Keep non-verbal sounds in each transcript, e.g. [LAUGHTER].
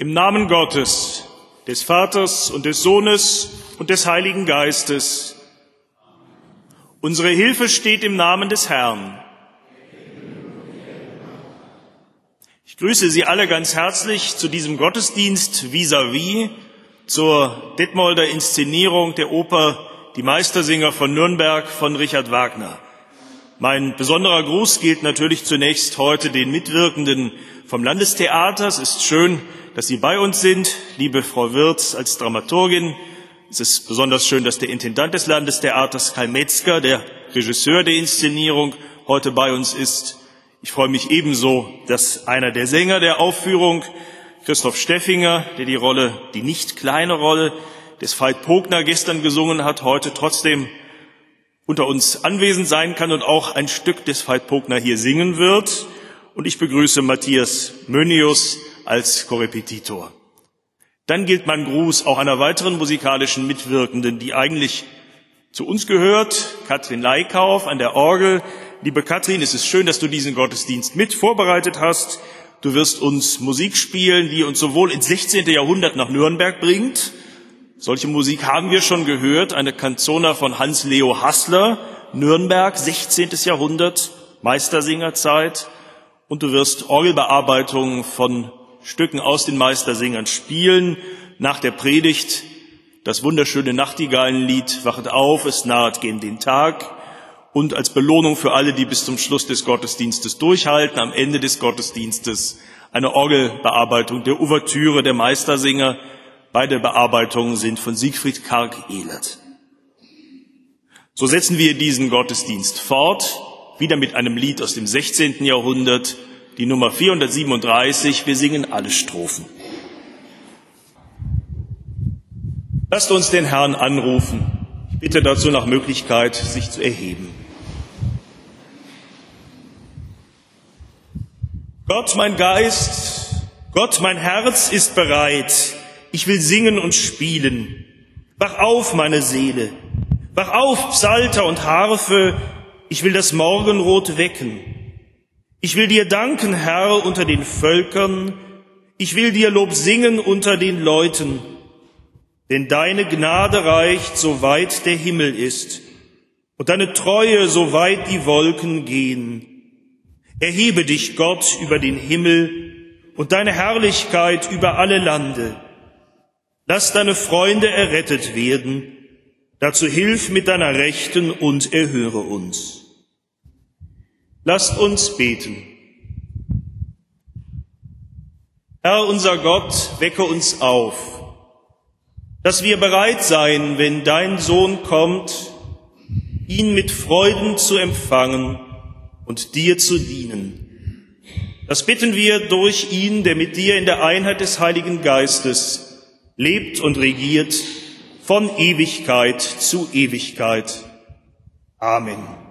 Im Namen Gottes, des Vaters und des Sohnes und des Heiligen Geistes. Unsere Hilfe steht im Namen des Herrn. Ich grüße Sie alle ganz herzlich zu diesem Gottesdienst vis-à-vis, -vis, zur Detmolder Inszenierung der Oper Die Meistersinger von Nürnberg von Richard Wagner. Mein besonderer Gruß gilt natürlich zunächst heute den Mitwirkenden vom Landestheater. Es ist schön, dass Sie bei uns sind. Liebe Frau Wirz als Dramaturgin, es ist besonders schön, dass der Intendant des Landestheaters Kai Metzger, der Regisseur der Inszenierung, heute bei uns ist. Ich freue mich ebenso, dass einer der Sänger der Aufführung, Christoph Steffinger, der die Rolle, die nicht kleine Rolle des Veit Pogner gestern gesungen hat, heute trotzdem unter uns anwesend sein kann und auch ein Stück des Veit Pogner hier singen wird. Und ich begrüße Matthias Mönius als Korrepetitor. Dann gilt mein Gruß auch einer weiteren musikalischen Mitwirkenden, die eigentlich zu uns gehört, Katrin Leikauf an der Orgel. Liebe Katrin, es ist schön, dass du diesen Gottesdienst mit vorbereitet hast. Du wirst uns Musik spielen, die uns sowohl ins 16. Jahrhundert nach Nürnberg bringt, solche Musik haben wir schon gehört, eine Kanzona von Hans-Leo Hassler, Nürnberg, 16. Jahrhundert, Meistersingerzeit. Und du wirst Orgelbearbeitungen von Stücken aus den Meistersingern spielen. Nach der Predigt das wunderschöne Nachtigallenlied Wachet auf, es naht gen den Tag. Und als Belohnung für alle, die bis zum Schluss des Gottesdienstes durchhalten, am Ende des Gottesdienstes eine Orgelbearbeitung der Ouvertüre der Meistersinger Beide Bearbeitungen sind von Siegfried Karg-Ehlert. So setzen wir diesen Gottesdienst fort, wieder mit einem Lied aus dem 16. Jahrhundert, die Nummer 437. Wir singen alle Strophen. Lasst uns den Herrn anrufen. Ich bitte dazu nach Möglichkeit, sich zu erheben. Gott, mein Geist, Gott, mein Herz ist bereit ich will singen und spielen. Wach auf, meine Seele. Wach auf, Psalter und Harfe. Ich will das Morgenrot wecken. Ich will dir danken, Herr, unter den Völkern. Ich will dir Lob singen unter den Leuten. Denn deine Gnade reicht, so weit der Himmel ist, und deine Treue, so weit die Wolken gehen. Erhebe dich, Gott, über den Himmel und deine Herrlichkeit über alle Lande. Lass deine Freunde errettet werden. Dazu hilf mit deiner Rechten und erhöre uns. Lasst uns beten. Herr unser Gott, wecke uns auf, dass wir bereit sein, wenn dein Sohn kommt, ihn mit Freuden zu empfangen und dir zu dienen. Das bitten wir durch ihn, der mit dir in der Einheit des Heiligen Geistes lebt und regiert von Ewigkeit zu Ewigkeit. Amen.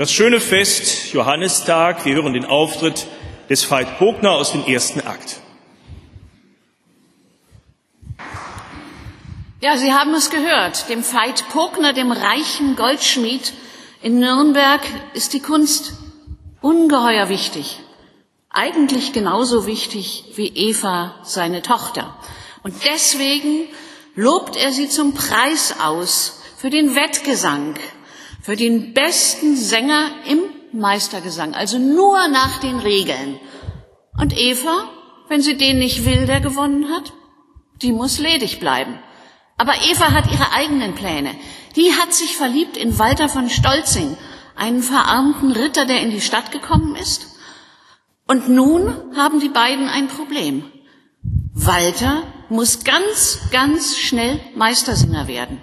Das schöne Fest Johannistag, wir hören den Auftritt des Veit Pogner aus dem ersten Akt. Ja, Sie haben es gehört. Dem Veit Pogner, dem reichen Goldschmied in Nürnberg, ist die Kunst ungeheuer wichtig eigentlich genauso wichtig wie Eva seine Tochter. Und deswegen lobt er sie zum Preis aus für den Wettgesang, für den besten Sänger im Meistergesang, also nur nach den Regeln. Und Eva, wenn sie den nicht will, der gewonnen hat, die muss ledig bleiben. Aber Eva hat ihre eigenen Pläne. Die hat sich verliebt in Walter von Stolzing, einen verarmten Ritter, der in die Stadt gekommen ist und nun haben die beiden ein Problem. Walter muss ganz, ganz schnell Meistersinger werden.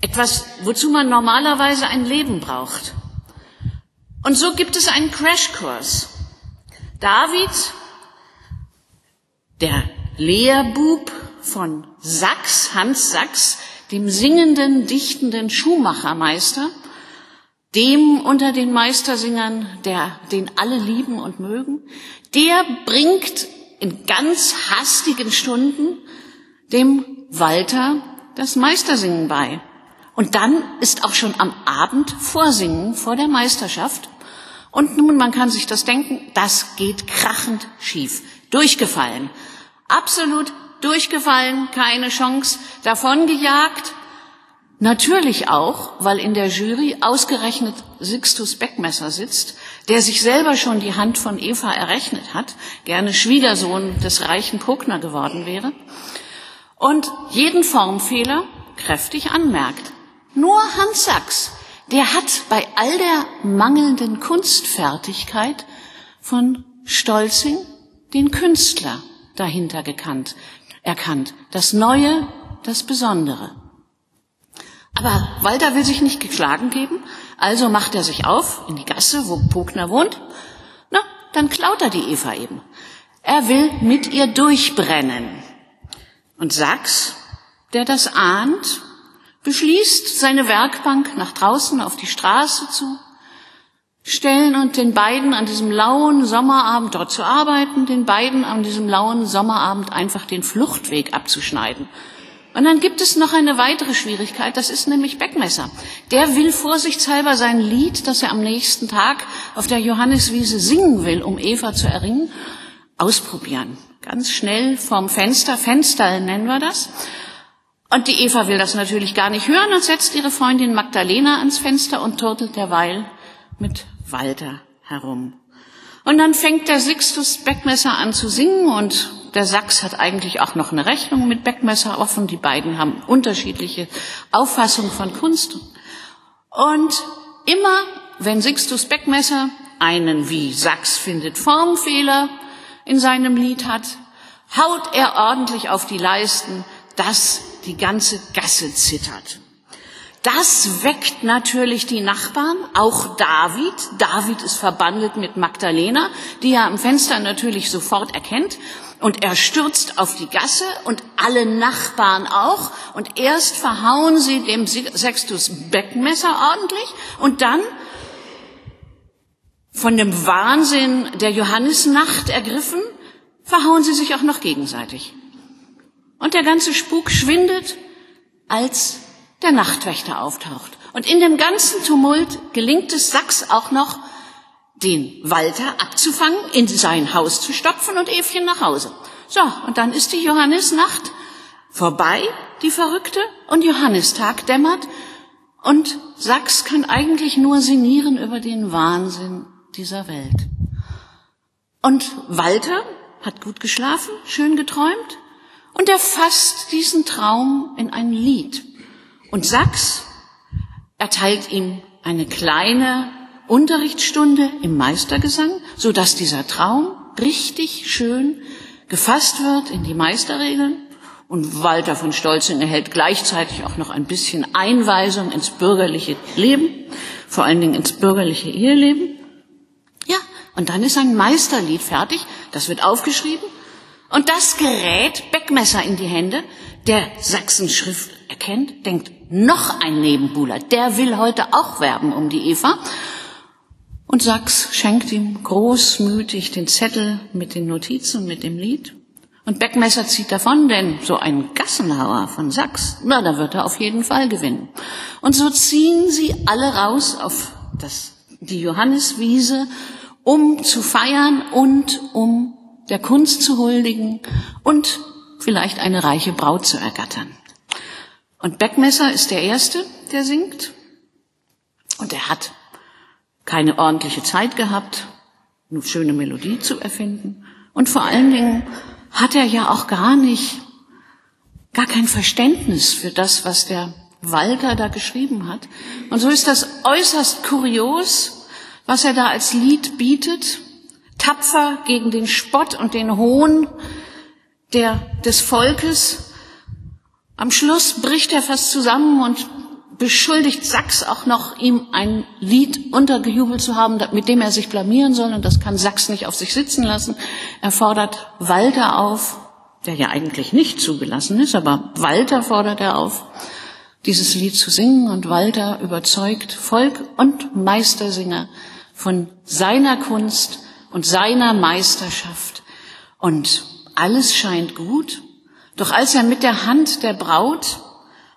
Etwas, wozu man normalerweise ein Leben braucht. Und so gibt es einen Crashkurs. David, der Lehrbub von Sachs, Hans Sachs, dem singenden, dichtenden Schuhmachermeister, dem unter den Meistersingern, der, den alle lieben und mögen, der bringt in ganz hastigen Stunden dem Walter das Meistersingen bei. Und dann ist auch schon am Abend Vorsingen vor der Meisterschaft. Und nun, man kann sich das denken, das geht krachend schief. Durchgefallen. Absolut durchgefallen, keine Chance, davongejagt. Natürlich auch, weil in der Jury ausgerechnet Sixtus Beckmesser sitzt, der sich selber schon die Hand von Eva errechnet hat, gerne Schwiegersohn des reichen Puckner geworden wäre, und jeden Formfehler kräftig anmerkt. Nur Hans Sachs, der hat bei all der mangelnden Kunstfertigkeit von Stolzing den Künstler dahinter gekannt, erkannt. Das Neue, das Besondere. Aber Walter will sich nicht geschlagen geben, also macht er sich auf in die Gasse, wo Pogner wohnt. Na, dann klaut er die Eva eben. Er will mit ihr durchbrennen. Und Sachs, der das ahnt, beschließt, seine Werkbank nach draußen auf die Straße zu stellen und den beiden an diesem lauen Sommerabend dort zu arbeiten, den beiden an diesem lauen Sommerabend einfach den Fluchtweg abzuschneiden. Und dann gibt es noch eine weitere Schwierigkeit, das ist nämlich Beckmesser. Der will vorsichtshalber sein Lied, das er am nächsten Tag auf der Johanniswiese singen will, um Eva zu erringen, ausprobieren. Ganz schnell vorm Fenster, Fenster nennen wir das. Und die Eva will das natürlich gar nicht hören und setzt ihre Freundin Magdalena ans Fenster und turtelt derweil mit Walter herum. Und dann fängt der Sixtus Beckmesser an zu singen und der Sachs hat eigentlich auch noch eine Rechnung mit Beckmesser offen. Die beiden haben unterschiedliche Auffassungen von Kunst. Und immer, wenn Sixtus Beckmesser einen, wie Sachs findet, Formfehler in seinem Lied hat, haut er ordentlich auf die Leisten, dass die ganze Gasse zittert. Das weckt natürlich die Nachbarn, auch David. David ist verbandelt mit Magdalena, die er am Fenster natürlich sofort erkennt. Und er stürzt auf die Gasse und alle Nachbarn auch. Und erst verhauen sie dem Sextus Beckmesser ordentlich und dann von dem Wahnsinn der Johannisnacht ergriffen, verhauen sie sich auch noch gegenseitig. Und der ganze Spuk schwindet, als der Nachtwächter auftaucht. Und in dem ganzen Tumult gelingt es Sachs auch noch, den Walter abzufangen, in sein Haus zu stopfen und Evchen nach Hause. So, und dann ist die Johannisnacht vorbei, die verrückte, und Johannistag dämmert, und Sachs kann eigentlich nur sinnieren über den Wahnsinn dieser Welt. Und Walter hat gut geschlafen, schön geträumt, und er fasst diesen Traum in ein Lied. Und Sachs erteilt ihm eine kleine Unterrichtsstunde im Meistergesang, so dass dieser Traum richtig schön gefasst wird in die Meisterregeln. Und Walter von Stolzen erhält gleichzeitig auch noch ein bisschen Einweisung ins bürgerliche Leben, vor allen Dingen ins bürgerliche Eheleben. Ja, und dann ist ein Meisterlied fertig, das wird aufgeschrieben und das gerät Beckmesser in die Hände, der Sachsenschrift erkennt, denkt, noch ein Nebenbuhler, der will heute auch werben um die Eva. Und Sachs schenkt ihm großmütig den Zettel mit den Notizen, mit dem Lied. Und Beckmesser zieht davon, denn so ein Gassenhauer von Sachs, na, da wird er auf jeden Fall gewinnen. Und so ziehen sie alle raus auf das, die Johanniswiese, um zu feiern und um der Kunst zu huldigen und vielleicht eine reiche Braut zu ergattern. Und Beckmesser ist der Erste, der singt. Und er hat keine ordentliche Zeit gehabt, eine schöne Melodie zu erfinden. Und vor allen Dingen hat er ja auch gar nicht, gar kein Verständnis für das, was der Walter da geschrieben hat. Und so ist das äußerst kurios, was er da als Lied bietet tapfer gegen den Spott und den Hohn der, des Volkes. Am Schluss bricht er fast zusammen und beschuldigt Sachs auch noch, ihm ein Lied untergejubelt zu haben, mit dem er sich blamieren soll. Und das kann Sachs nicht auf sich sitzen lassen. Er fordert Walter auf, der ja eigentlich nicht zugelassen ist, aber Walter fordert er auf, dieses Lied zu singen. Und Walter überzeugt Volk und Meistersinger von seiner Kunst und seiner Meisterschaft. Und alles scheint gut. Doch als er mit der Hand der Braut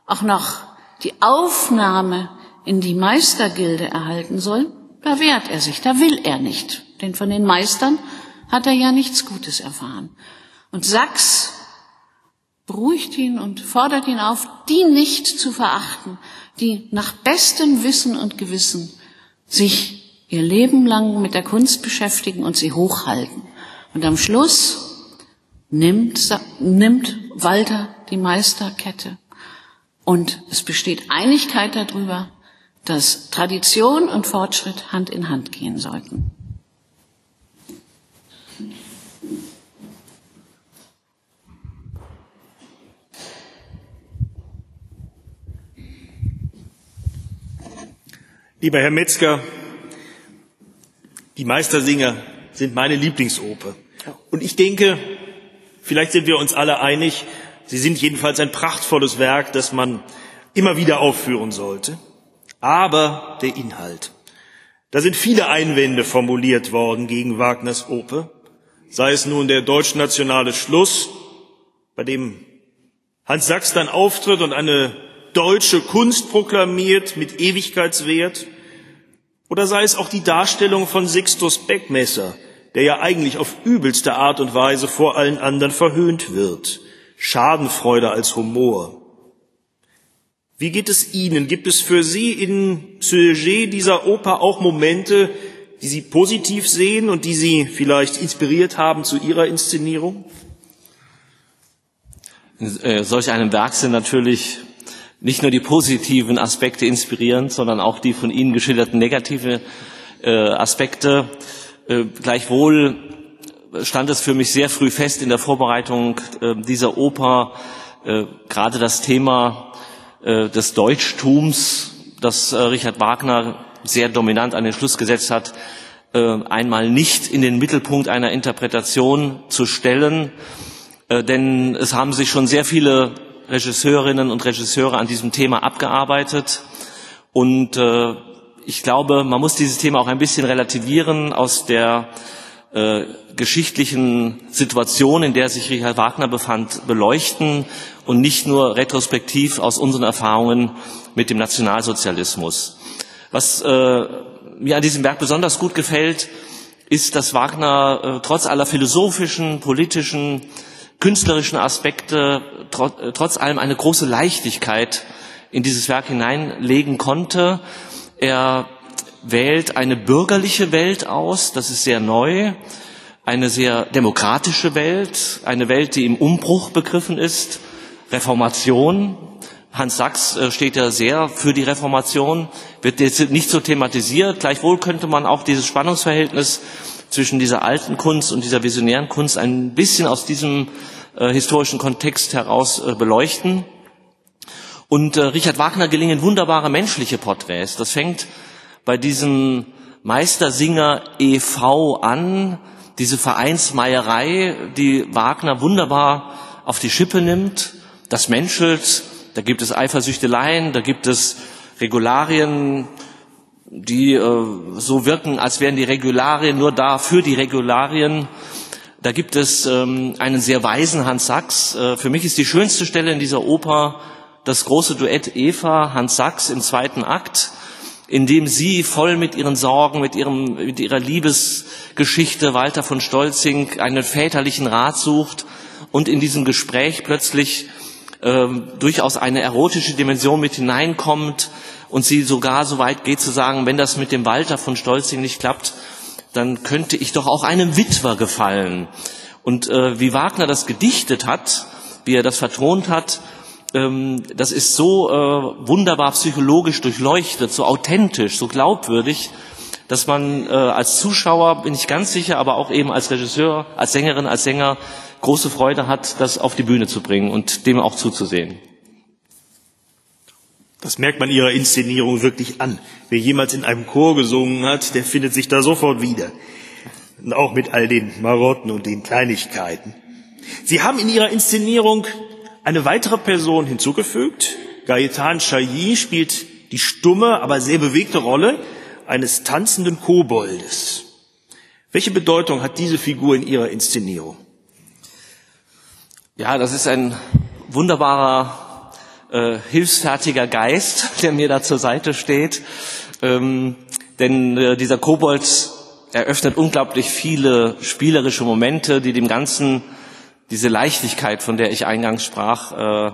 auch noch die Aufnahme in die Meistergilde erhalten soll, Da wehrt er sich, da will er nicht, denn von den Meistern hat er ja nichts Gutes erfahren. Und Sachs beruhigt ihn und fordert ihn auf, die nicht zu verachten, die nach bestem Wissen und Gewissen sich ihr Leben lang mit der Kunst beschäftigen und sie hochhalten. Und am Schluss nimmt, nimmt Walter die Meisterkette. Und es besteht Einigkeit darüber, dass Tradition und Fortschritt Hand in Hand gehen sollten. Lieber Herr Metzger, die Meistersinger sind meine Lieblingsoper. Und ich denke, vielleicht sind wir uns alle einig, sie sind jedenfalls ein prachtvolles Werk, das man immer wieder aufführen sollte. Aber der Inhalt. Da sind viele Einwände formuliert worden gegen Wagners Oper, sei es nun der deutschnationale Schluss, bei dem Hans Sachs dann auftritt und eine deutsche Kunst proklamiert mit Ewigkeitswert, oder sei es auch die Darstellung von Sixtus Beckmesser, der ja eigentlich auf übelste Art und Weise vor allen anderen verhöhnt wird. Schadenfreude als Humor. Wie geht es Ihnen? Gibt es für Sie in Sujet dieser Oper auch Momente, die Sie positiv sehen und die Sie vielleicht inspiriert haben zu Ihrer Inszenierung? In äh, solch einem Werk sind natürlich nicht nur die positiven Aspekte inspirierend, sondern auch die von Ihnen geschilderten negative äh, Aspekte. Äh, gleichwohl stand es für mich sehr früh fest in der Vorbereitung äh, dieser Oper, äh, gerade das Thema äh, des Deutschtums, das äh, Richard Wagner sehr dominant an den Schluss gesetzt hat, einmal nicht in den Mittelpunkt einer Interpretation zu stellen, denn es haben sich schon sehr viele Regisseurinnen und Regisseure an diesem Thema abgearbeitet. Und äh, ich glaube, man muss dieses Thema auch ein bisschen relativieren aus der äh, geschichtlichen Situation, in der sich Richard Wagner befand, beleuchten und nicht nur retrospektiv aus unseren Erfahrungen mit dem Nationalsozialismus. Was äh, mir an diesem Werk besonders gut gefällt, ist, dass Wagner äh, trotz aller philosophischen, politischen, künstlerischen Aspekte äh, trotz allem eine große Leichtigkeit in dieses Werk hineinlegen konnte. Er wählt eine bürgerliche Welt aus, das ist sehr neu, eine sehr demokratische Welt, eine Welt, die im Umbruch begriffen ist, Reformation. Hans Sachs äh, steht ja sehr für die Reformation, wird jetzt nicht so thematisiert. Gleichwohl könnte man auch dieses Spannungsverhältnis zwischen dieser alten Kunst und dieser visionären Kunst ein bisschen aus diesem äh, historischen Kontext heraus äh, beleuchten. Und äh, Richard Wagner gelingen wunderbare menschliche Porträts. Das fängt bei diesem Meistersinger e.V. an, diese Vereinsmeierei, die Wagner wunderbar auf die Schippe nimmt. Das menschelt, da gibt es Eifersüchteleien, da gibt es Regularien, die äh, so wirken, als wären die Regularien nur da für die Regularien. Da gibt es ähm, einen sehr weisen Hans Sachs. Äh, für mich ist die schönste Stelle in dieser Oper das große Duett Eva, Hans Sachs im zweiten Akt, in dem sie voll mit ihren Sorgen, mit, ihrem, mit ihrer Liebesgeschichte Walter von Stolzing einen väterlichen Rat sucht und in diesem Gespräch plötzlich ähm, durchaus eine erotische Dimension mit hineinkommt und sie sogar so weit geht zu sagen, wenn das mit dem Walter von Stolzing nicht klappt, dann könnte ich doch auch einem Witwer gefallen. Und äh, wie Wagner das gedichtet hat, wie er das vertont hat, ähm, das ist so äh, wunderbar psychologisch durchleuchtet, so authentisch, so glaubwürdig, dass man äh, als Zuschauer, bin ich ganz sicher, aber auch eben als Regisseur, als Sängerin, als Sänger große Freude hat, das auf die Bühne zu bringen und dem auch zuzusehen. Das merkt man ihrer Inszenierung wirklich an. Wer jemals in einem Chor gesungen hat, der findet sich da sofort wieder. Und auch mit all den Marotten und den Kleinigkeiten. Sie haben in Ihrer Inszenierung eine weitere Person hinzugefügt. Gaetan Chailly spielt die stumme, aber sehr bewegte Rolle eines tanzenden Koboldes. Welche Bedeutung hat diese Figur in Ihrer Inszenierung? Ja, das ist ein wunderbarer äh, hilfsfertiger Geist, [LAUGHS] der mir da zur Seite steht. Ähm, denn äh, dieser Kobold eröffnet unglaublich viele spielerische Momente, die dem Ganzen diese Leichtigkeit, von der ich eingangs sprach, äh,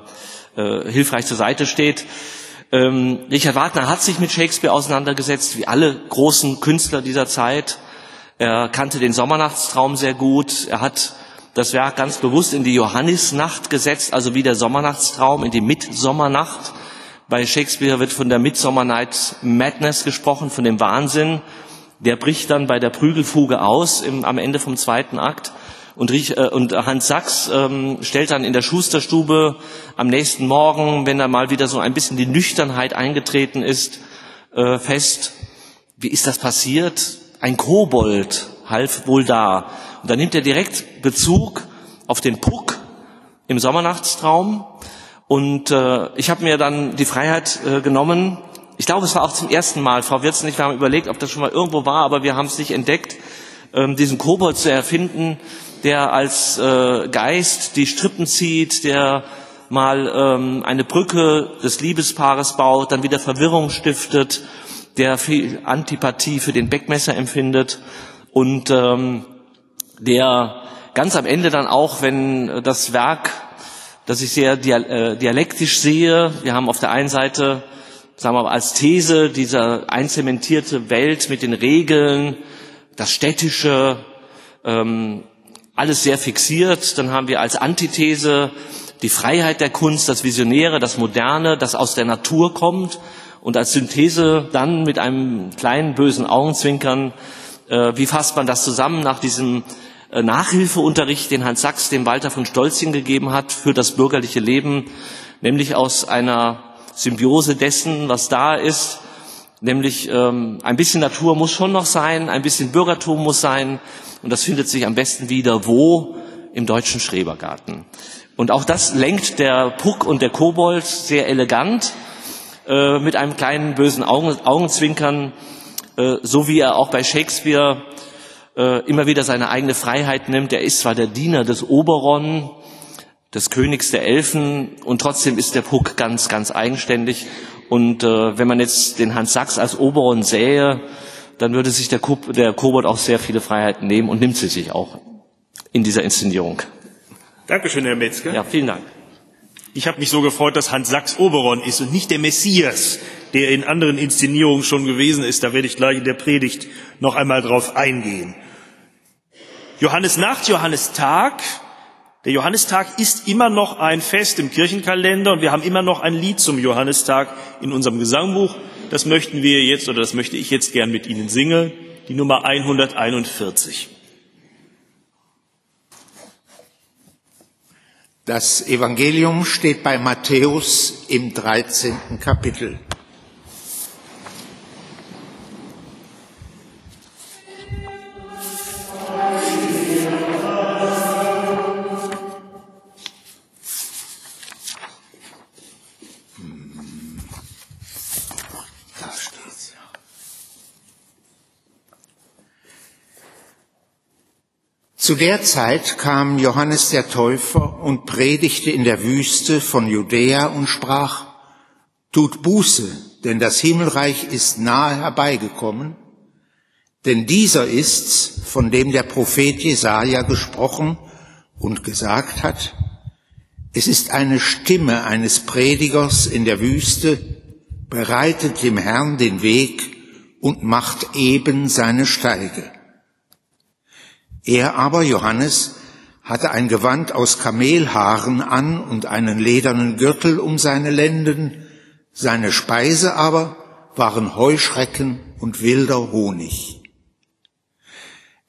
äh, hilfreich zur Seite steht. Ähm, Richard Wagner hat sich mit Shakespeare auseinandergesetzt, wie alle großen Künstler dieser Zeit. Er kannte den Sommernachtstraum sehr gut. Er hat das Werk ganz bewusst in die Johannisnacht gesetzt, also wie der Sommernachtstraum, in die Mitsommernacht. Bei Shakespeare wird von der Midsummer Night Madness gesprochen, von dem Wahnsinn. Der bricht dann bei der Prügelfuge aus im, am Ende vom zweiten Akt. Und, äh, und Hans Sachs ähm, stellt dann in der Schusterstube am nächsten Morgen, wenn da mal wieder so ein bisschen die Nüchternheit eingetreten ist, äh, fest, wie ist das passiert? Ein Kobold half wohl da. Und da nimmt er direkt Bezug auf den Puck im Sommernachtstraum. Und äh, ich habe mir dann die Freiheit äh, genommen, ich glaube, es war auch zum ersten Mal, Frau Wirz und ich, wir haben überlegt, ob das schon mal irgendwo war, aber wir haben es nicht entdeckt, ähm, diesen Kobold zu erfinden, der als äh, Geist die Strippen zieht, der mal ähm, eine Brücke des Liebespaares baut, dann wieder Verwirrung stiftet, der viel Antipathie für den Beckmesser empfindet. Und ähm, der ganz am Ende dann auch, wenn das Werk, das ich sehr äh, dialektisch sehe, wir haben auf der einen Seite, sagen wir mal, als These diese einzementierte Welt mit den Regeln, das Städtische, ähm, alles sehr fixiert. Dann haben wir als Antithese die Freiheit der Kunst, das Visionäre, das Moderne, das aus der Natur kommt. Und als Synthese dann mit einem kleinen bösen Augenzwinkern, äh, wie fasst man das zusammen nach diesem äh, Nachhilfeunterricht, den Hans Sachs dem Walter von Stolzchen gegeben hat für das bürgerliche Leben, nämlich aus einer Symbiose dessen, was da ist, nämlich ähm, ein bisschen Natur muss schon noch sein, ein bisschen Bürgertum muss sein, und das findet sich am besten wieder wo? Im deutschen Schrebergarten. Und auch das lenkt der Puck und der Kobold sehr elegant äh, mit einem kleinen bösen Augen, Augenzwinkern, äh, so wie er auch bei Shakespeare äh, immer wieder seine eigene Freiheit nimmt. Er ist zwar der Diener des Oberon, des Königs der Elfen, und trotzdem ist der Puck ganz, ganz eigenständig. Und äh, wenn man jetzt den Hans Sachs als Oberon sähe, dann würde sich der, Ko der Kobold auch sehr viele Freiheiten nehmen und nimmt sie sich auch in dieser Inszenierung. Dankeschön, Herr Metzger. Ja, vielen Dank. Ich habe mich so gefreut, dass Hans Sachs Oberon ist und nicht der Messias, der in anderen Inszenierungen schon gewesen ist. Da werde ich gleich in der Predigt noch einmal drauf eingehen. Johannes Nacht, Johannes Tag. Der Johannistag ist immer noch ein Fest im Kirchenkalender und wir haben immer noch ein Lied zum Johannistag in unserem Gesangbuch. Das möchten wir jetzt oder das möchte ich jetzt gern mit Ihnen singen, die Nummer 141. Das Evangelium steht bei Matthäus im 13. Kapitel. Zu der Zeit kam Johannes der Täufer und predigte in der Wüste von Judäa und sprach, Tut Buße, denn das Himmelreich ist nahe herbeigekommen, denn dieser ist's, von dem der Prophet Jesaja gesprochen und gesagt hat, es ist eine Stimme eines Predigers in der Wüste, bereitet dem Herrn den Weg und macht eben seine Steige. Er aber, Johannes, hatte ein Gewand aus Kamelhaaren an und einen ledernen Gürtel um seine Lenden, seine Speise aber waren Heuschrecken und wilder Honig.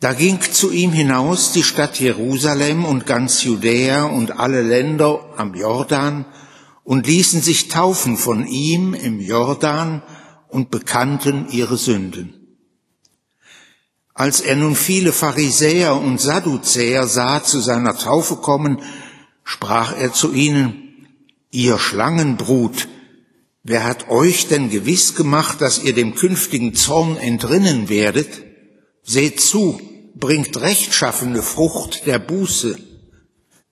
Da ging zu ihm hinaus die Stadt Jerusalem und ganz Judäa und alle Länder am Jordan und ließen sich taufen von ihm im Jordan und bekannten ihre Sünden. Als er nun viele Pharisäer und Sadduzäer sah zu seiner Taufe kommen, sprach er zu ihnen, ihr Schlangenbrut, wer hat euch denn gewiss gemacht, dass ihr dem künftigen Zorn entrinnen werdet? Seht zu, bringt rechtschaffene Frucht der Buße.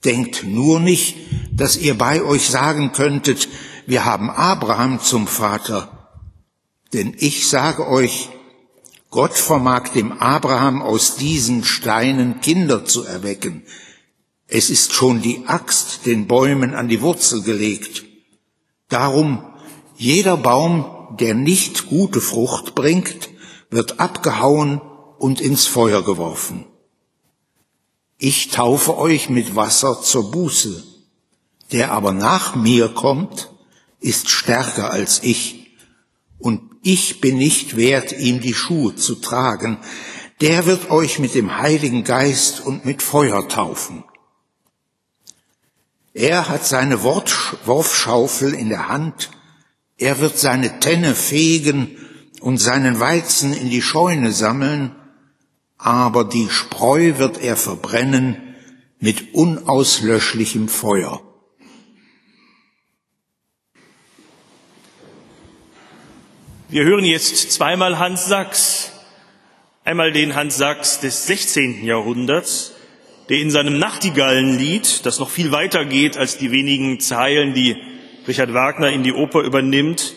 Denkt nur nicht, dass ihr bei euch sagen könntet, wir haben Abraham zum Vater. Denn ich sage euch, Gott vermag dem Abraham aus diesen Steinen Kinder zu erwecken. Es ist schon die Axt den Bäumen an die Wurzel gelegt. Darum, jeder Baum, der nicht gute Frucht bringt, wird abgehauen und ins Feuer geworfen. Ich taufe euch mit Wasser zur Buße. Der aber nach mir kommt, ist stärker als ich, und ich bin nicht wert, ihm die Schuhe zu tragen. Der wird euch mit dem Heiligen Geist und mit Feuer taufen. Er hat seine Wurfschaufel in der Hand, er wird seine Tenne fegen und seinen Weizen in die Scheune sammeln, aber die Spreu wird er verbrennen mit unauslöschlichem Feuer. Wir hören jetzt zweimal Hans Sachs. Einmal den Hans Sachs des 16. Jahrhunderts, der in seinem Nachtigallenlied, das noch viel weiter geht als die wenigen Zeilen, die Richard Wagner in die Oper übernimmt,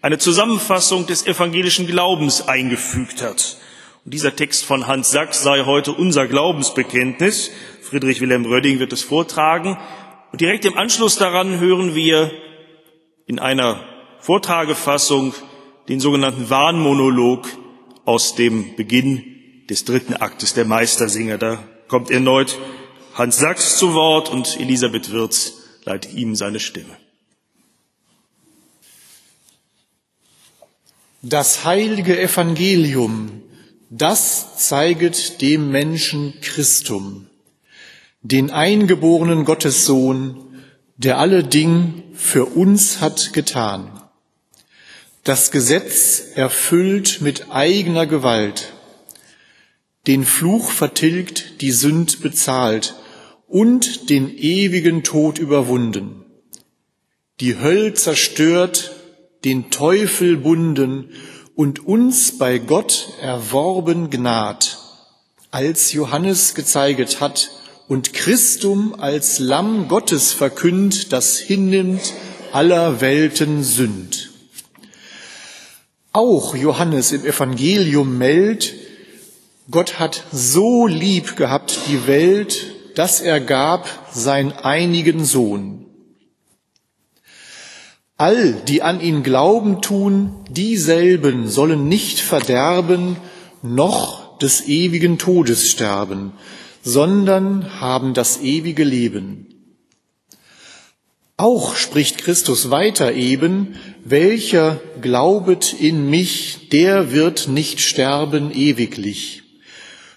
eine Zusammenfassung des evangelischen Glaubens eingefügt hat. Und dieser Text von Hans Sachs sei heute unser Glaubensbekenntnis. Friedrich Wilhelm Rödding wird es vortragen. Und direkt im Anschluss daran hören wir in einer Vortragefassung den sogenannten Warnmonolog aus dem Beginn des dritten Aktes der Meistersinger. Da kommt erneut Hans Sachs zu Wort und Elisabeth Wirz leitet ihm seine Stimme. Das heilige Evangelium, das zeiget dem Menschen Christum, den eingeborenen Gottessohn, der alle Ding für uns hat getan das Gesetz erfüllt mit eigener Gewalt, den Fluch vertilgt, die Sünd bezahlt und den ewigen Tod überwunden, die Höll zerstört, den Teufel bunden und uns bei Gott erworben Gnad, als Johannes gezeiget hat und Christum als Lamm Gottes verkündt, das hinnimmt aller Welten Sünd. Auch Johannes im Evangelium meldet, Gott hat so lieb gehabt die Welt, dass er gab sein einigen Sohn. All, die an ihn Glauben tun, dieselben sollen nicht verderben, noch des ewigen Todes sterben, sondern haben das ewige Leben. Auch spricht Christus weiter eben, welcher glaubet in mich, der wird nicht sterben ewiglich.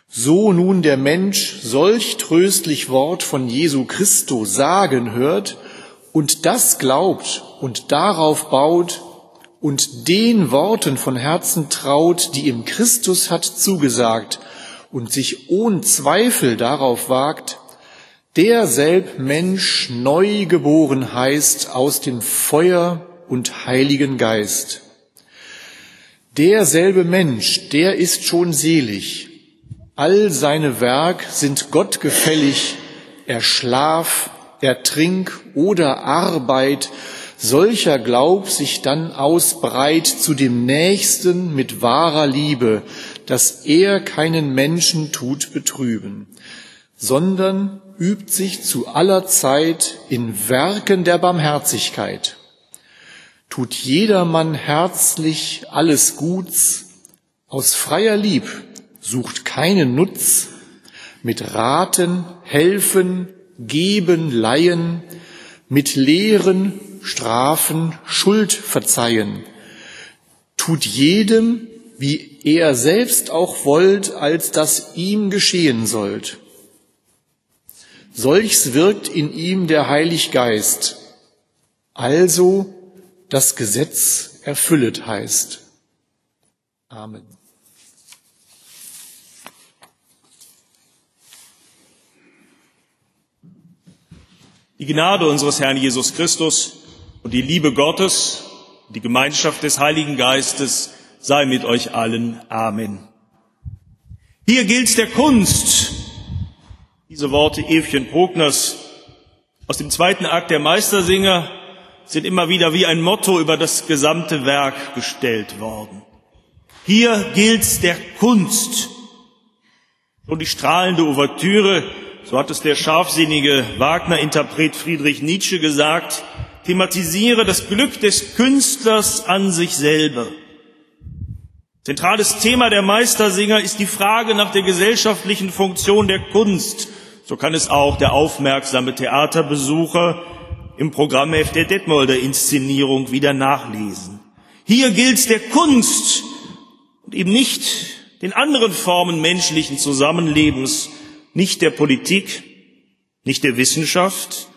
So nun der Mensch solch tröstlich Wort von Jesu Christo sagen hört und das glaubt und darauf baut und den Worten von Herzen traut, die ihm Christus hat zugesagt und sich ohne Zweifel darauf wagt, derselb Mensch neu geboren heißt aus dem Feuer und Heiligen Geist. Derselbe Mensch, der ist schon selig. All seine Werk sind Gott gefällig. Er Schlaf, er Trink oder Arbeit, solcher Glaub sich dann ausbreit zu dem Nächsten mit wahrer Liebe, dass er keinen Menschen tut betrüben, sondern übt sich zu aller Zeit in Werken der Barmherzigkeit. Tut jedermann herzlich alles Guts, aus freier Lieb sucht keinen Nutz, mit Raten, Helfen, Geben, Leihen, mit Lehren, Strafen, Schuld verzeihen. Tut jedem, wie er selbst auch wollt, als das ihm geschehen sollt Solches wirkt in ihm der Heilig Geist. Also das Gesetz erfüllet heißt. Amen. Die Gnade unseres Herrn Jesus Christus und die Liebe Gottes, die Gemeinschaft des Heiligen Geistes sei mit euch allen. Amen. Hier gilt der Kunst, diese Worte Evchen Bruckners aus dem zweiten Akt der Meistersinger sind immer wieder wie ein Motto über das gesamte Werk gestellt worden. Hier gilt's der Kunst. Schon die strahlende Ouvertüre, so hat es der scharfsinnige Wagner-Interpret Friedrich Nietzsche gesagt, thematisiere das Glück des Künstlers an sich selber. Zentrales Thema der Meistersinger ist die Frage nach der gesellschaftlichen Funktion der Kunst. So kann es auch der aufmerksame Theaterbesucher im Programmheft der Detmolder Inszenierung wieder nachlesen. Hier gilt der Kunst und eben nicht den anderen Formen menschlichen Zusammenlebens, nicht der Politik, nicht der Wissenschaft,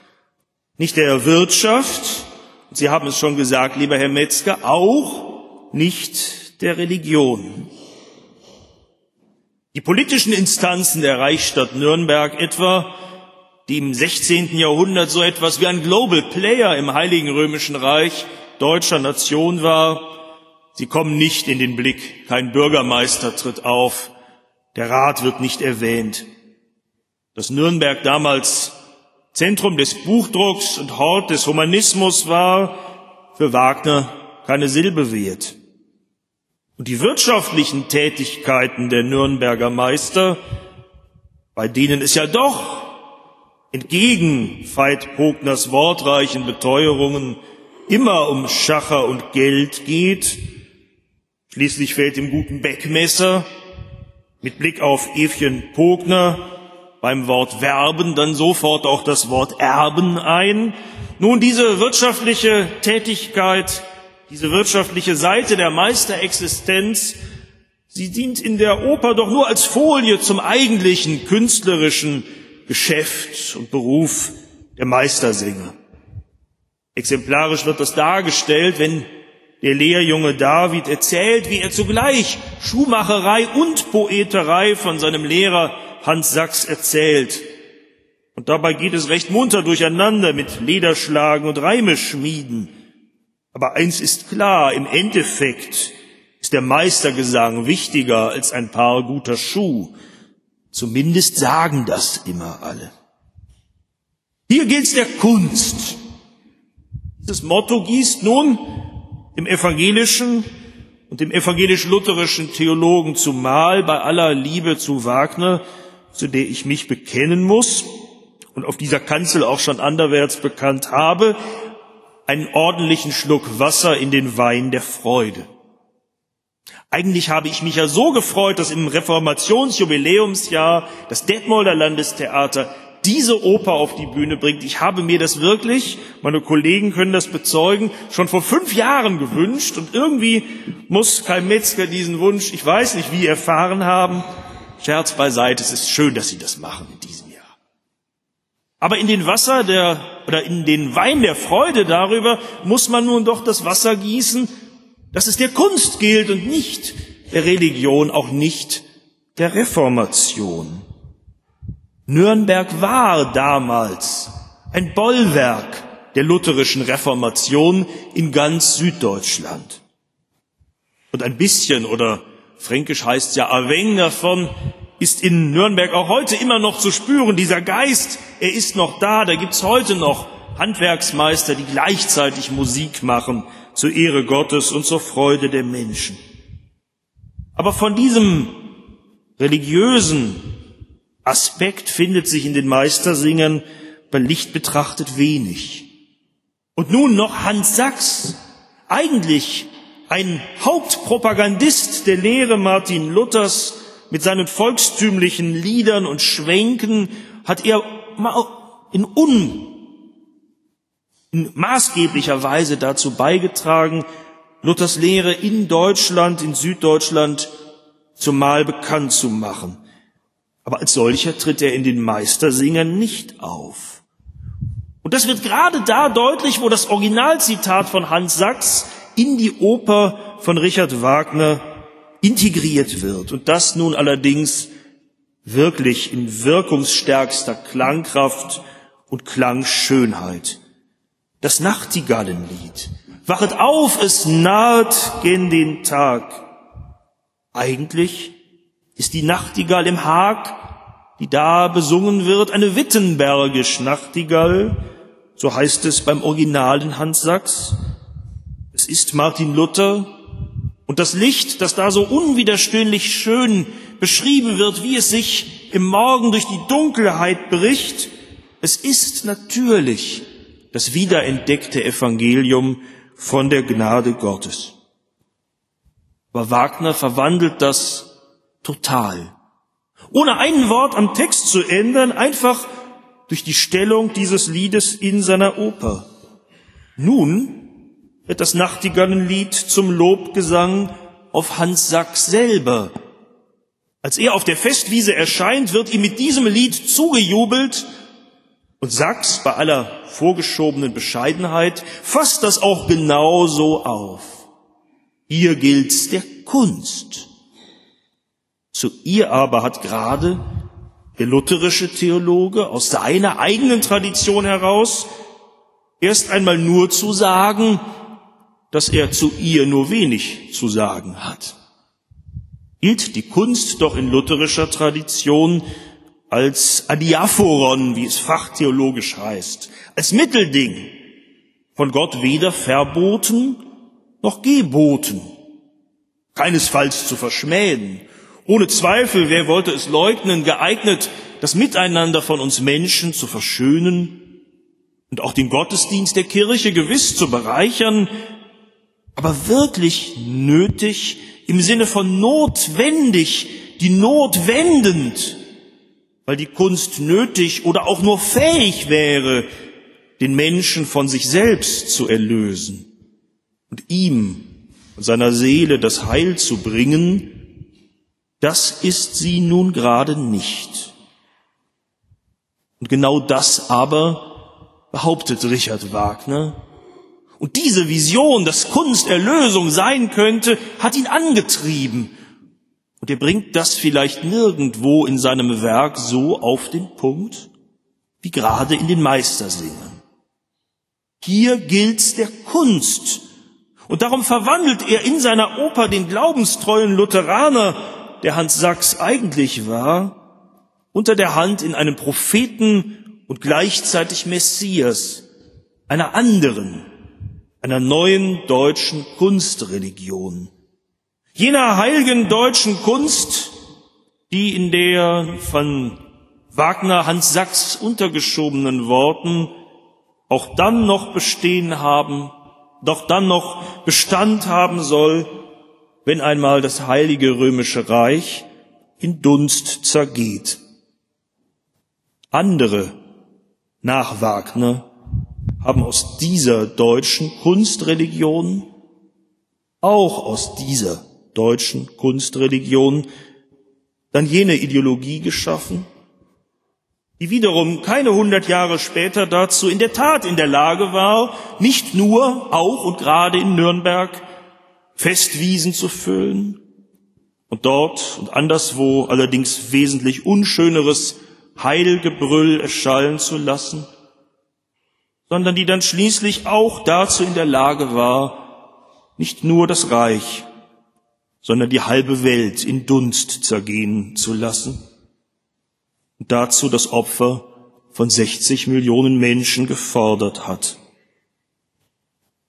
nicht der Wirtschaft, Sie haben es schon gesagt, lieber Herr Metzger, auch nicht der Religion. Die politischen Instanzen der Reichsstadt Nürnberg etwa, die im 16. Jahrhundert so etwas wie ein Global Player im Heiligen Römischen Reich deutscher Nation war, sie kommen nicht in den Blick, kein Bürgermeister tritt auf, der Rat wird nicht erwähnt. Dass Nürnberg damals Zentrum des Buchdrucks und Hort des Humanismus war, für Wagner keine Silbe wert. Und die wirtschaftlichen Tätigkeiten der Nürnberger Meister, bei denen es ja doch entgegen Veit Pogners wortreichen Beteuerungen immer um Schacher und Geld geht, schließlich fällt dem guten Beckmesser mit Blick auf Evchen Pogner beim Wort Werben dann sofort auch das Wort Erben ein. Nun, diese wirtschaftliche Tätigkeit diese wirtschaftliche Seite der Meisterexistenz, sie dient in der Oper doch nur als Folie zum eigentlichen künstlerischen Geschäft und Beruf der Meistersänger. Exemplarisch wird das dargestellt, wenn der Lehrjunge David erzählt, wie er zugleich Schuhmacherei und Poeterei von seinem Lehrer Hans Sachs erzählt. Und dabei geht es recht munter durcheinander mit Lederschlagen und Reimeschmieden. Aber eins ist klar, im Endeffekt ist der Meistergesang wichtiger als ein paar guter Schuh. Zumindest sagen das immer alle. Hier gilt der Kunst. Dieses Motto gießt nun im evangelischen und dem evangelisch-lutherischen Theologen zumal bei aller Liebe zu Wagner, zu der ich mich bekennen muss und auf dieser Kanzel auch schon anderwärts bekannt habe, einen ordentlichen Schluck Wasser in den Wein der Freude. Eigentlich habe ich mich ja so gefreut, dass im Reformationsjubiläumsjahr das Detmolder Landestheater diese Oper auf die Bühne bringt. Ich habe mir das wirklich, meine Kollegen können das bezeugen, schon vor fünf Jahren gewünscht und irgendwie muss Kai Metzger diesen Wunsch, ich weiß nicht wie, erfahren haben. Scherz beiseite, es ist schön, dass Sie das machen in diesem aber in den Wasser der, oder in den Wein der Freude darüber muss man nun doch das Wasser gießen, dass es der Kunst gilt und nicht der Religion, auch nicht der Reformation. Nürnberg war damals ein Bollwerk der lutherischen Reformation in ganz Süddeutschland. Und ein bisschen, oder fränkisch heißt ja Aveng davon, ist in Nürnberg auch heute immer noch zu spüren. Dieser Geist, er ist noch da. Da gibt's heute noch Handwerksmeister, die gleichzeitig Musik machen zur Ehre Gottes und zur Freude der Menschen. Aber von diesem religiösen Aspekt findet sich in den Meistersingern bei Licht betrachtet wenig. Und nun noch Hans Sachs, eigentlich ein Hauptpropagandist der Lehre Martin Luthers, mit seinen volkstümlichen Liedern und Schwenken hat er in, un, in maßgeblicher Weise dazu beigetragen, Luthers Lehre in Deutschland, in Süddeutschland zumal bekannt zu machen. Aber als solcher tritt er in den Meistersingern nicht auf. Und das wird gerade da deutlich, wo das Originalzitat von Hans Sachs in die Oper von Richard Wagner integriert wird und das nun allerdings wirklich in wirkungsstärkster Klangkraft und Klangschönheit. Das Nachtigallenlied. Wachet auf, es naht gen den Tag. Eigentlich ist die Nachtigall im Haag, die da besungen wird, eine Wittenbergisch Nachtigall, so heißt es beim originalen Hans Sachs. Es ist Martin Luther, Und das Licht, das da so unwiderstehlich schön beschrieben wird, wie es sich im Morgen durch die Dunkelheit bricht, es ist natürlich das wiederentdeckte Evangelium von der Gnade Gottes. Aber Wagner verwandelt das total. Ohne ein Wort am Text zu ändern, einfach durch die Stellung dieses Liedes in seiner Oper. Nun wird das Nachtigallenlied zum Lobgesang auf Hans Sachs selber. Als er auf der Festwiese erscheint, wird ihm mit diesem Lied zugejubelt und Sachs bei aller vorgeschobenen Bescheidenheit fasst das auch genauso auf. Hier gilt's der Kunst. Zu ihr aber hat gerade der lutherische Theologe aus seiner eigenen Tradition heraus erst einmal nur zu sagen, dass er zu ihr nur wenig zu sagen hat. Gilt die Kunst doch in lutherischer Tradition als Adiaphoron, wie es fachtheologisch heißt, als Mittelding, von Gott weder verboten noch geboten, keinesfalls zu verschmähen. Ohne Zweifel, wer wollte es leugnen, geeignet, das Miteinander von uns Menschen zu verschönen und auch den Gottesdienst der Kirche gewiss zu bereichern, aber wirklich nötig im Sinne von notwendig, die Not wendend, weil die Kunst nötig oder auch nur fähig wäre, den Menschen von sich selbst zu erlösen und ihm und seiner Seele das Heil zu bringen, das ist sie nun gerade nicht. Und genau das aber behauptet Richard Wagner und diese Vision, dass Kunst Erlösung sein könnte, hat ihn angetrieben. Und er bringt das vielleicht nirgendwo in seinem Werk so auf den Punkt, wie gerade in den Meistersingern. Hier gilt's der Kunst. Und darum verwandelt er in seiner Oper den glaubenstreuen Lutheraner, der Hans Sachs eigentlich war, unter der Hand in einen Propheten und gleichzeitig Messias, einer anderen, einer neuen deutschen Kunstreligion. Jener heiligen deutschen Kunst, die in der von Wagner Hans Sachs untergeschobenen Worten auch dann noch bestehen haben, doch dann noch Bestand haben soll, wenn einmal das heilige römische Reich in Dunst zergeht. Andere nach Wagner haben aus dieser deutschen Kunstreligion, auch aus dieser deutschen Kunstreligion, dann jene Ideologie geschaffen, die wiederum keine hundert Jahre später dazu in der Tat in der Lage war, nicht nur, auch und gerade in Nürnberg, Festwiesen zu füllen und dort und anderswo allerdings wesentlich unschöneres Heilgebrüll erschallen zu lassen, sondern die dann schließlich auch dazu in der Lage war, nicht nur das Reich, sondern die halbe Welt in Dunst zergehen zu lassen und dazu das Opfer von 60 Millionen Menschen gefordert hat.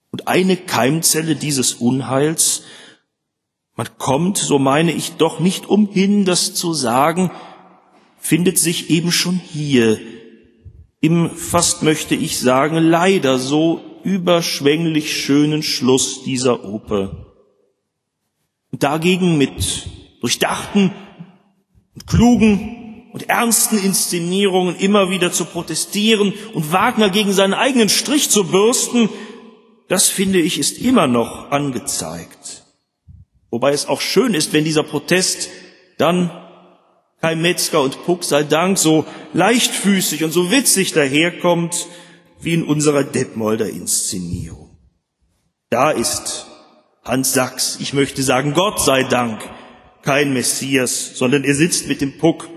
Und eine Keimzelle dieses Unheils, man kommt, so meine ich doch nicht umhin, das zu sagen, findet sich eben schon hier im fast möchte ich sagen, leider so überschwänglich schönen Schluss dieser Oper. Dagegen mit durchdachten und klugen und ernsten Inszenierungen immer wieder zu protestieren und Wagner gegen seinen eigenen Strich zu bürsten, das finde ich ist immer noch angezeigt. Wobei es auch schön ist, wenn dieser Protest dann Kai Metzger und Puck sei Dank so leichtfüßig und so witzig daherkommt wie in unserer Detmolder Inszenierung. Da ist Hans Sachs, ich möchte sagen, Gott sei Dank, kein Messias, sondern er sitzt mit dem Puck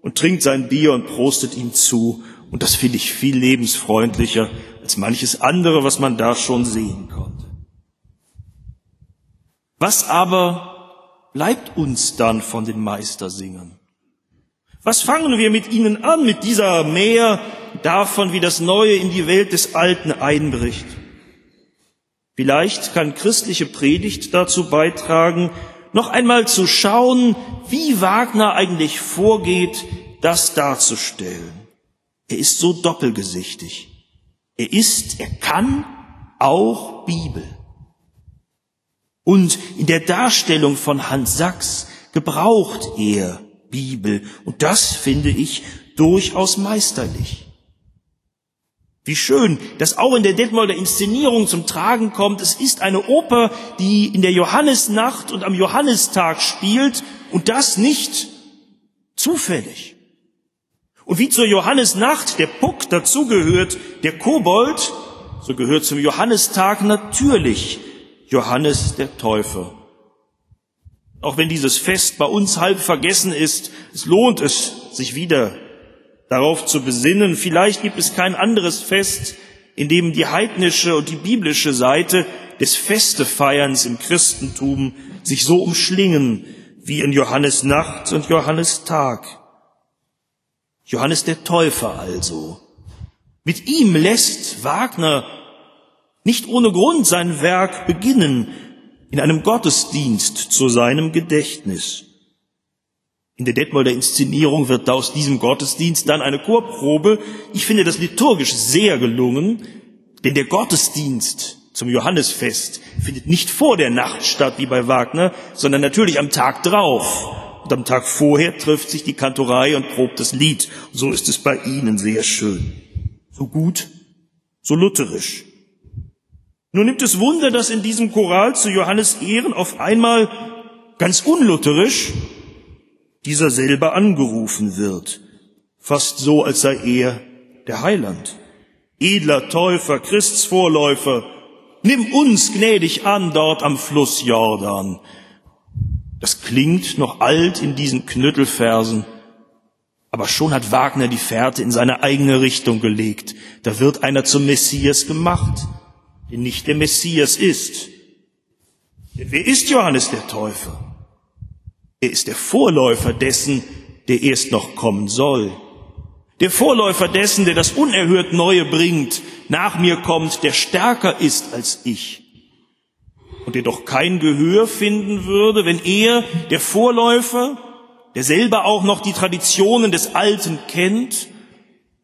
und trinkt sein Bier und prostet ihm zu. Und das finde ich viel lebensfreundlicher als manches andere, was man da schon sehen konnte. Was aber bleibt uns dann von den Meistersingern? Was fangen wir mit ihnen an, mit dieser Mehr davon, wie das Neue in die Welt des Alten einbricht? Vielleicht kann christliche Predigt dazu beitragen, noch einmal zu schauen, wie Wagner eigentlich vorgeht, das darzustellen. Er ist so doppelgesichtig. Er ist, er kann auch Bibel. Und in der Darstellung von Hans Sachs gebraucht er Bibel. Und das finde ich durchaus meisterlich. Wie schön, dass auch in der Detmolder Inszenierung zum Tragen kommt. Es ist eine Oper, die in der Johannisnacht und am Johannistag spielt und das nicht zufällig. Und wie zur Johannisnacht der Puck dazugehört, der Kobold, so gehört zum Johannistag natürlich Johannes der Täufer. Auch wenn dieses Fest bei uns halb vergessen ist, es lohnt es, sich wieder darauf zu besinnen. Vielleicht gibt es kein anderes Fest, in dem die heidnische und die biblische Seite des Festefeierns im Christentum sich so umschlingen wie in Johannes Nacht und Johannes Tag. Johannes der Täufer also. Mit ihm lässt Wagner nicht ohne Grund sein Werk beginnen in einem Gottesdienst zu seinem Gedächtnis. In der Detmolder Inszenierung wird aus diesem Gottesdienst dann eine Chorprobe. Ich finde das liturgisch sehr gelungen, denn der Gottesdienst zum Johannesfest findet nicht vor der Nacht statt wie bei Wagner, sondern natürlich am Tag drauf. Und am Tag vorher trifft sich die Kantorei und probt das Lied. So ist es bei Ihnen sehr schön. So gut, so lutherisch. Nun nimmt es Wunder, dass in diesem Choral zu Johannes Ehren auf einmal ganz unlutherisch dieser selber angerufen wird, fast so, als sei er der Heiland. Edler Täufer, Christsvorläufer, nimm uns gnädig an dort am Fluss Jordan. Das klingt noch alt in diesen Knüttelversen, aber schon hat Wagner die Fährte in seine eigene Richtung gelegt. Da wird einer zum Messias gemacht, der nicht der Messias ist. Denn wer ist Johannes der Täufer? Er ist der Vorläufer dessen, der erst noch kommen soll. Der Vorläufer dessen, der das unerhört Neue bringt, nach mir kommt, der stärker ist als ich. Und der doch kein Gehör finden würde, wenn er, der Vorläufer, der selber auch noch die Traditionen des Alten kennt,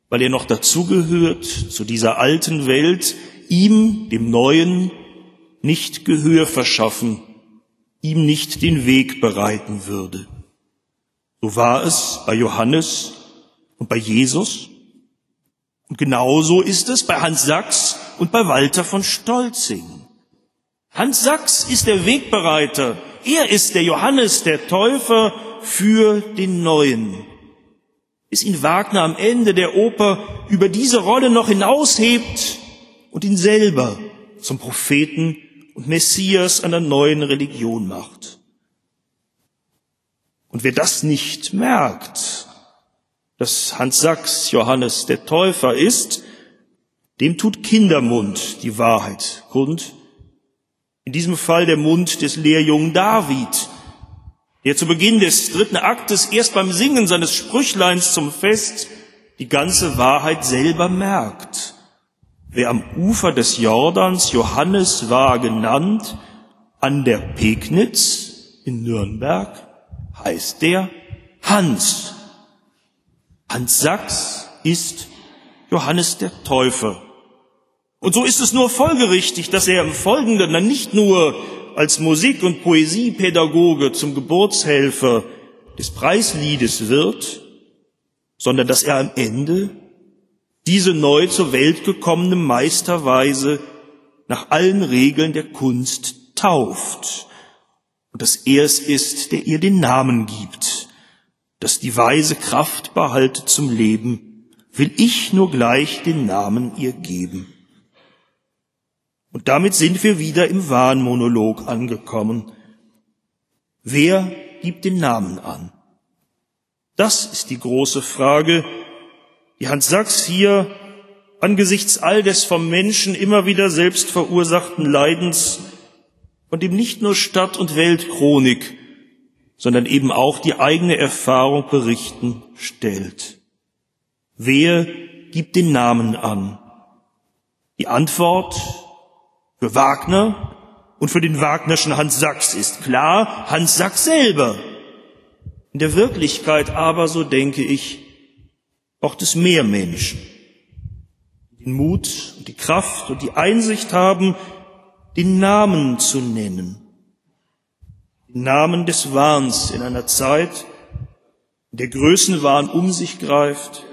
weil er noch dazugehört zu dieser alten Welt, ihm, dem Neuen, nicht Gehör verschaffen ihm nicht den Weg bereiten würde. So war es bei Johannes und bei Jesus. Und genauso ist es bei Hans Sachs und bei Walter von Stolzing. Hans Sachs ist der Wegbereiter. Er ist der Johannes, der Täufer für den Neuen. Bis ihn Wagner am Ende der Oper über diese Rolle noch hinaushebt und ihn selber zum Propheten und Messias einer neuen Religion macht. Und wer das nicht merkt, dass Hans Sachs Johannes der Täufer ist, dem tut Kindermund die Wahrheit kund. In diesem Fall der Mund des Lehrjungen David, der zu Beginn des dritten Aktes erst beim Singen seines Sprüchleins zum Fest die ganze Wahrheit selber merkt. Wer am Ufer des Jordans Johannes war genannt, an der Pegnitz in Nürnberg, heißt der Hans. Hans Sachs ist Johannes der Täufer. Und so ist es nur folgerichtig, dass er im Folgenden dann nicht nur als Musik- und Poesiepädagoge zum Geburtshelfer des Preisliedes wird, sondern dass er am Ende diese neu zur Welt gekommene Meisterweise nach allen Regeln der Kunst tauft und dass er es ist, der ihr den Namen gibt, dass die Weise Kraft behalte zum Leben, will ich nur gleich den Namen ihr geben. Und damit sind wir wieder im Wahnmonolog angekommen. Wer gibt den Namen an? Das ist die große Frage, die Hans Sachs hier angesichts all des vom Menschen immer wieder selbst verursachten Leidens von dem nicht nur Stadt- und Weltchronik, sondern eben auch die eigene Erfahrung berichten stellt. Wer gibt den Namen an? Die Antwort Für Wagner und für den Wagnerschen Hans Sachs ist klar, Hans Sachs selber. In der Wirklichkeit aber, so denke ich, braucht es mehr Menschen, die den Mut und die Kraft und die Einsicht haben, den Namen zu nennen. Den Namen des Wahns in einer Zeit, in der Größenwahn um sich greift,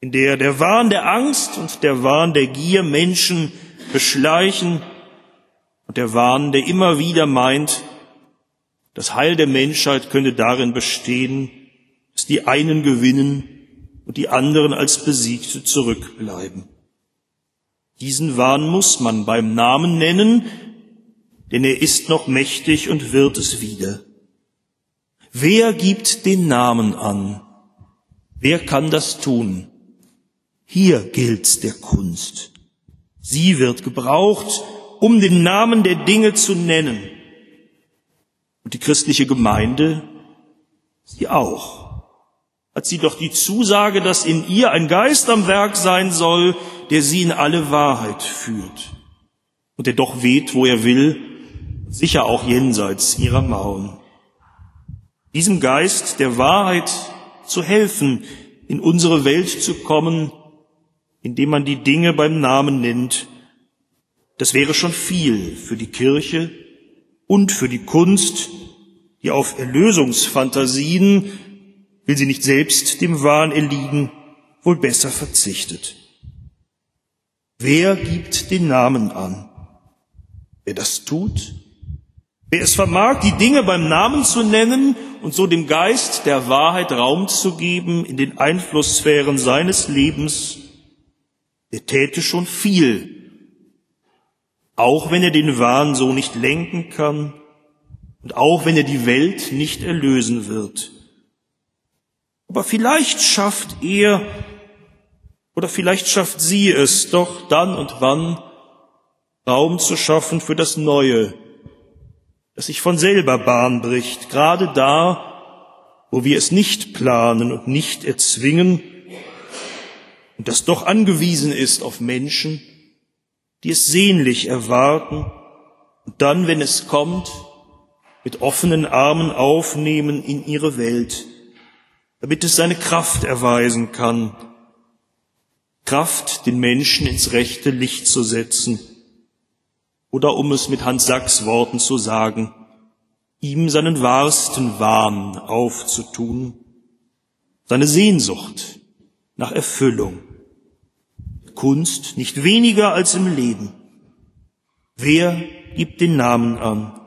in der der Wahn der Angst und der Wahn der Gier Menschen beschleichen und der Wahn, der immer wieder meint, das Heil der Menschheit könne darin bestehen, dass die einen gewinnen und die anderen als Besiegte zurückbleiben. Diesen Wahn muss man beim Namen nennen, denn er ist noch mächtig und wird es wieder. Wer gibt den Namen an? Wer kann das tun? Hier gilt's der Kunst. Sie wird gebraucht, um den Namen der Dinge zu nennen. Und die christliche Gemeinde, sie auch. Hat sie doch die Zusage, dass in ihr ein Geist am Werk sein soll, der sie in alle Wahrheit führt. Und der doch weht, wo er will, sicher auch jenseits ihrer Mauern. Diesem Geist der Wahrheit zu helfen, in unsere Welt zu kommen, indem man die Dinge beim Namen nennt, das wäre schon viel für die Kirche und für die Kunst, die auf Erlösungsfantasien, will sie nicht selbst dem Wahn erliegen, wohl besser verzichtet. Wer gibt den Namen an? Wer das tut, wer es vermag, die Dinge beim Namen zu nennen und so dem Geist der Wahrheit Raum zu geben in den Einflusssphären seines Lebens, der täte schon viel, auch wenn er den Wahn so nicht lenken kann und auch wenn er die Welt nicht erlösen wird. Aber vielleicht schafft er oder vielleicht schafft sie es doch dann und wann, Raum zu schaffen für das Neue, das sich von selber Bahn bricht, gerade da, wo wir es nicht planen und nicht erzwingen, und das doch angewiesen ist auf Menschen, die es sehnlich erwarten und dann, wenn es kommt, mit offenen Armen aufnehmen in ihre Welt, damit es seine Kraft erweisen kann, Kraft, den Menschen ins rechte Licht zu setzen, oder um es mit Hans Sachs Worten zu sagen, ihm seinen wahrsten Wahn aufzutun, seine Sehnsucht nach Erfüllung. Kunst nicht weniger als im Leben. Wer gibt den Namen an?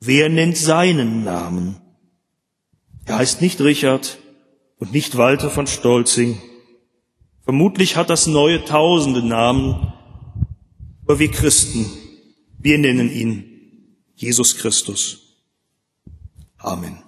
Wer nennt seinen Namen? Er heißt nicht Richard und nicht Walter von Stolzing. Vermutlich hat das neue tausende Namen, aber wir Christen, wir nennen ihn Jesus Christus. Amen.